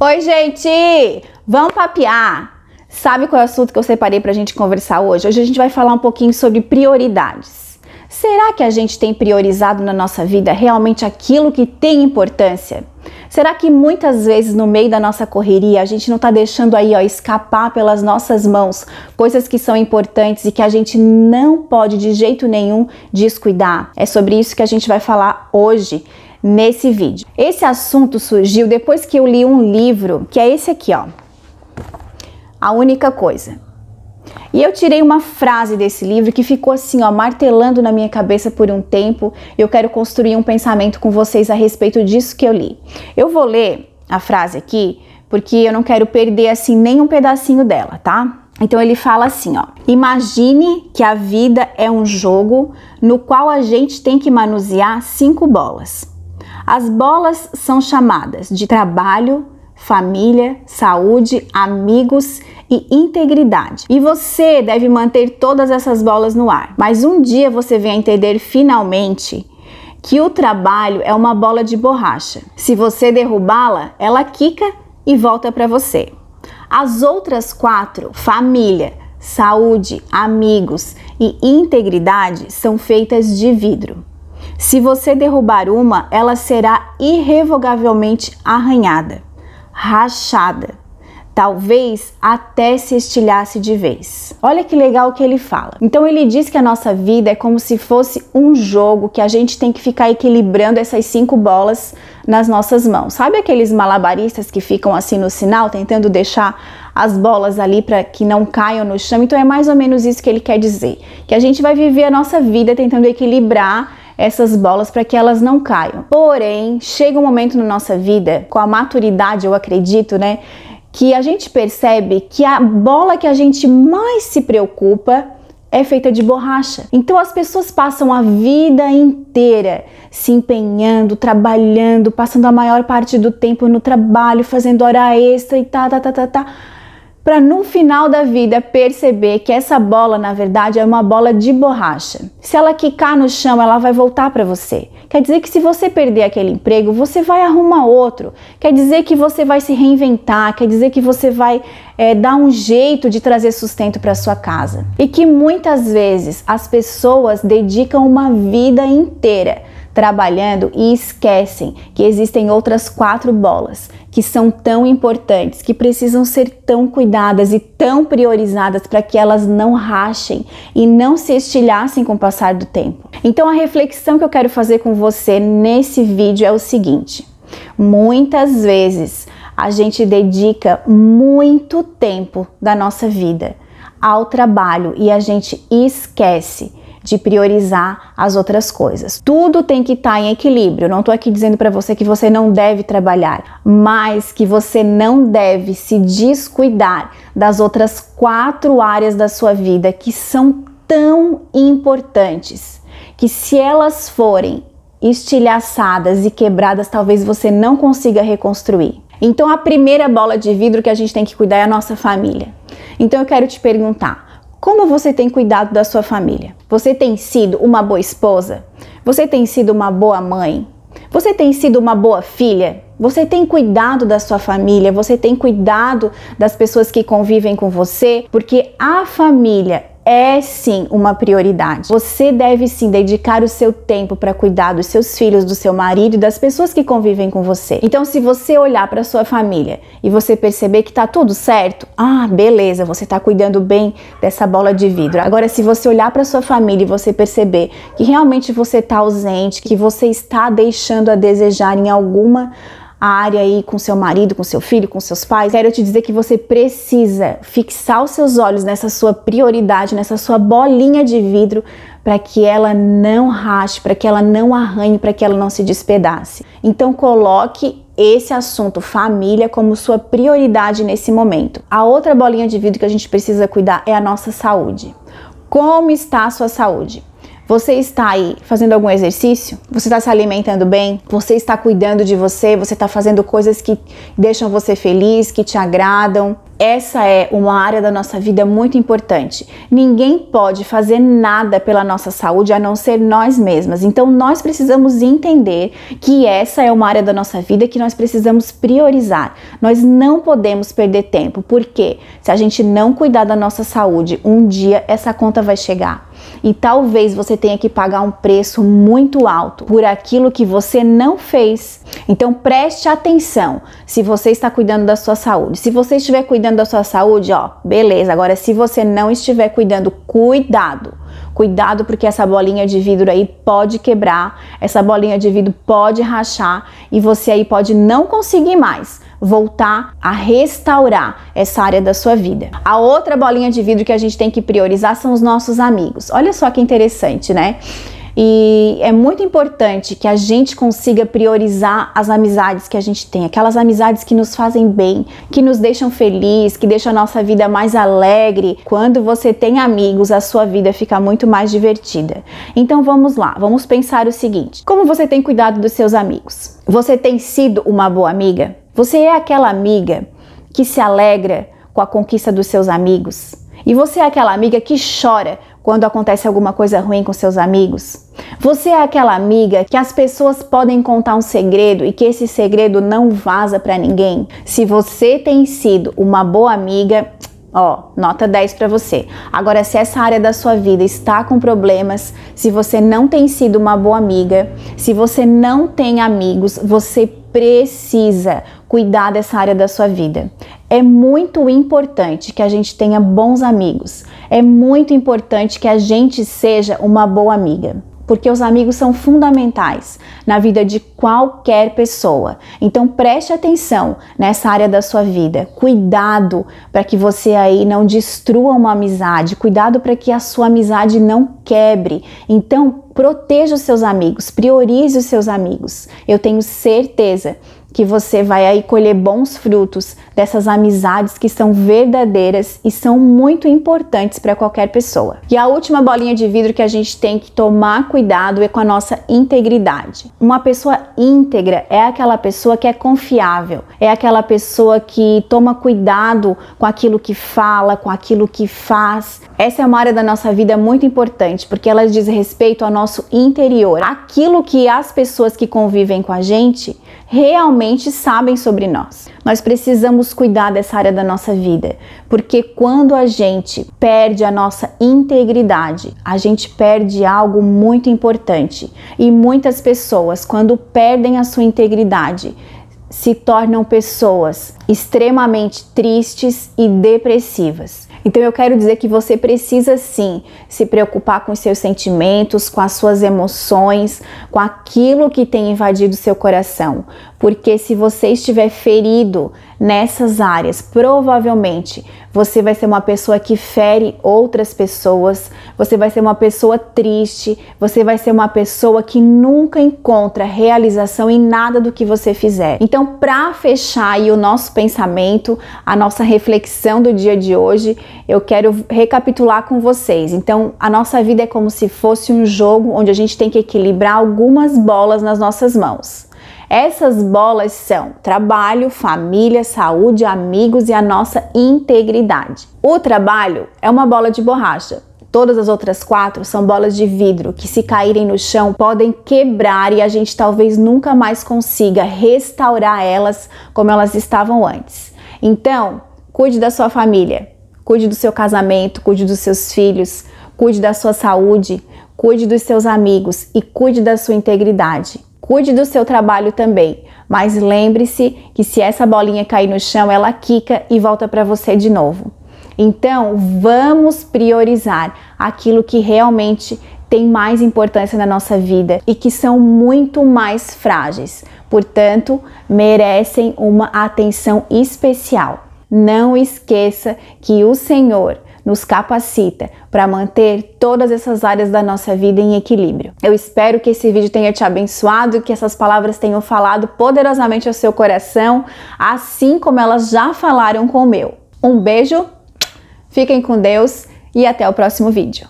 Oi, gente! Vamos papear! Sabe qual é o assunto que eu separei pra gente conversar hoje? Hoje a gente vai falar um pouquinho sobre prioridades. Será que a gente tem priorizado na nossa vida realmente aquilo que tem importância? Será que muitas vezes no meio da nossa correria a gente não está deixando aí ó, escapar pelas nossas mãos coisas que são importantes e que a gente não pode de jeito nenhum descuidar? É sobre isso que a gente vai falar hoje nesse vídeo. Esse assunto surgiu depois que eu li um livro, que é esse aqui, ó. A única coisa. E eu tirei uma frase desse livro que ficou assim, ó, martelando na minha cabeça por um tempo. Eu quero construir um pensamento com vocês a respeito disso que eu li. Eu vou ler a frase aqui porque eu não quero perder assim nem um pedacinho dela, tá? Então ele fala assim, ó: Imagine que a vida é um jogo no qual a gente tem que manusear cinco bolas. As bolas são chamadas de trabalho, família, saúde, amigos e integridade. E você deve manter todas essas bolas no ar. Mas um dia você vem a entender finalmente que o trabalho é uma bola de borracha. Se você derrubá-la, ela quica e volta para você. As outras quatro, família, saúde, amigos e integridade, são feitas de vidro. Se você derrubar uma, ela será irrevogavelmente arranhada, rachada, talvez até se estilhasse de vez. Olha que legal que ele fala. Então ele diz que a nossa vida é como se fosse um jogo que a gente tem que ficar equilibrando essas cinco bolas nas nossas mãos. Sabe aqueles malabaristas que ficam assim no sinal tentando deixar as bolas ali para que não caiam no chão? Então é mais ou menos isso que ele quer dizer, que a gente vai viver a nossa vida tentando equilibrar essas bolas para que elas não caiam. Porém, chega um momento na nossa vida, com a maturidade, eu acredito, né, que a gente percebe que a bola que a gente mais se preocupa é feita de borracha. Então as pessoas passam a vida inteira se empenhando, trabalhando, passando a maior parte do tempo no trabalho, fazendo hora extra e tá, tá, tá, tá, tá para no final da vida perceber que essa bola, na verdade, é uma bola de borracha. Se ela quicar no chão, ela vai voltar para você. Quer dizer que se você perder aquele emprego, você vai arrumar outro. Quer dizer que você vai se reinventar. Quer dizer que você vai é, dar um jeito de trazer sustento para sua casa. E que muitas vezes as pessoas dedicam uma vida inteira trabalhando e esquecem que existem outras quatro bolas que são tão importantes, que precisam ser tão cuidadas e tão priorizadas para que elas não rachem e não se estilhassem com o passar do tempo. Então a reflexão que eu quero fazer com você nesse vídeo é o seguinte: muitas vezes a gente dedica muito tempo da nossa vida ao trabalho e a gente esquece de priorizar as outras coisas. Tudo tem que estar tá em equilíbrio. Não estou aqui dizendo para você que você não deve trabalhar, mas que você não deve se descuidar das outras quatro áreas da sua vida que são tão importantes, que se elas forem estilhaçadas e quebradas, talvez você não consiga reconstruir. Então, a primeira bola de vidro que a gente tem que cuidar é a nossa família. Então, eu quero te perguntar: como você tem cuidado da sua família? Você tem sido uma boa esposa? Você tem sido uma boa mãe? Você tem sido uma boa filha? Você tem cuidado da sua família? Você tem cuidado das pessoas que convivem com você? Porque a família é sim uma prioridade. Você deve sim dedicar o seu tempo para cuidar dos seus filhos, do seu marido e das pessoas que convivem com você. Então, se você olhar para sua família e você perceber que tá tudo certo, ah, beleza, você tá cuidando bem dessa bola de vidro. Agora, se você olhar para sua família e você perceber que realmente você tá ausente, que você está deixando a desejar em alguma área aí com seu marido, com seu filho, com seus pais, quero te dizer que você precisa fixar os seus olhos nessa sua prioridade, nessa sua bolinha de vidro, para que ela não rache, para que ela não arranhe, para que ela não se despedace. Então coloque esse assunto família como sua prioridade nesse momento. A outra bolinha de vidro que a gente precisa cuidar é a nossa saúde. Como está a sua saúde? Você está aí fazendo algum exercício? Você está se alimentando bem? Você está cuidando de você? Você está fazendo coisas que deixam você feliz, que te agradam? Essa é uma área da nossa vida muito importante. Ninguém pode fazer nada pela nossa saúde a não ser nós mesmas. Então nós precisamos entender que essa é uma área da nossa vida que nós precisamos priorizar. Nós não podemos perder tempo, porque se a gente não cuidar da nossa saúde, um dia essa conta vai chegar. E talvez você tenha que pagar um preço muito alto por aquilo que você não fez. Então preste atenção se você está cuidando da sua saúde. Se você estiver cuidando da sua saúde, ó, beleza. Agora, se você não estiver cuidando, cuidado. Cuidado porque essa bolinha de vidro aí pode quebrar, essa bolinha de vidro pode rachar e você aí pode não conseguir mais voltar a restaurar essa área da sua vida. A outra bolinha de vidro que a gente tem que priorizar são os nossos amigos. Olha só que interessante, né? E é muito importante que a gente consiga priorizar as amizades que a gente tem, aquelas amizades que nos fazem bem, que nos deixam felizes, que deixam a nossa vida mais alegre. Quando você tem amigos, a sua vida fica muito mais divertida. Então vamos lá, vamos pensar o seguinte: como você tem cuidado dos seus amigos? Você tem sido uma boa amiga? Você é aquela amiga que se alegra com a conquista dos seus amigos? E você é aquela amiga que chora quando acontece alguma coisa ruim com seus amigos? Você é aquela amiga que as pessoas podem contar um segredo e que esse segredo não vaza para ninguém? Se você tem sido uma boa amiga, Ó, nota 10 para você. Agora, se essa área da sua vida está com problemas, se você não tem sido uma boa amiga, se você não tem amigos, você precisa cuidar dessa área da sua vida. É muito importante que a gente tenha bons amigos. É muito importante que a gente seja uma boa amiga porque os amigos são fundamentais na vida de qualquer pessoa. Então preste atenção nessa área da sua vida. Cuidado para que você aí não destrua uma amizade, cuidado para que a sua amizade não quebre. Então proteja os seus amigos, priorize os seus amigos. Eu tenho certeza que você vai aí colher bons frutos dessas amizades que são verdadeiras e são muito importantes para qualquer pessoa. E a última bolinha de vidro que a gente tem que tomar cuidado é com a nossa integridade. Uma pessoa íntegra é aquela pessoa que é confiável, é aquela pessoa que toma cuidado com aquilo que fala, com aquilo que faz. Essa é uma área da nossa vida muito importante porque ela diz respeito ao nosso interior, aquilo que as pessoas que convivem com a gente realmente sabem sobre nós. Nós precisamos cuidar dessa área da nossa vida, porque quando a gente perde a nossa integridade, a gente perde algo muito importante. E muitas pessoas, quando perdem a sua integridade, se tornam pessoas extremamente tristes e depressivas. Então eu quero dizer que você precisa sim se preocupar com os seus sentimentos, com as suas emoções, com aquilo que tem invadido seu coração, porque se você estiver ferido nessas áreas, provavelmente você vai ser uma pessoa que fere outras pessoas, você vai ser uma pessoa triste, você vai ser uma pessoa que nunca encontra realização em nada do que você fizer. Então, para fechar aí o nosso pensamento, a nossa reflexão do dia de hoje, eu quero recapitular com vocês. Então, a nossa vida é como se fosse um jogo onde a gente tem que equilibrar algumas bolas nas nossas mãos. Essas bolas são trabalho, família, saúde, amigos e a nossa integridade. O trabalho é uma bola de borracha. Todas as outras quatro são bolas de vidro que, se caírem no chão, podem quebrar e a gente talvez nunca mais consiga restaurar elas como elas estavam antes. Então, cuide da sua família, cuide do seu casamento, cuide dos seus filhos, cuide da sua saúde, cuide dos seus amigos e cuide da sua integridade. Cuide do seu trabalho também, mas lembre-se que se essa bolinha cair no chão, ela quica e volta para você de novo. Então, vamos priorizar aquilo que realmente tem mais importância na nossa vida e que são muito mais frágeis, portanto, merecem uma atenção especial. Não esqueça que o Senhor nos capacita para manter todas essas áreas da nossa vida em equilíbrio. Eu espero que esse vídeo tenha te abençoado, que essas palavras tenham falado poderosamente ao seu coração, assim como elas já falaram com o meu. Um beijo, fiquem com Deus e até o próximo vídeo.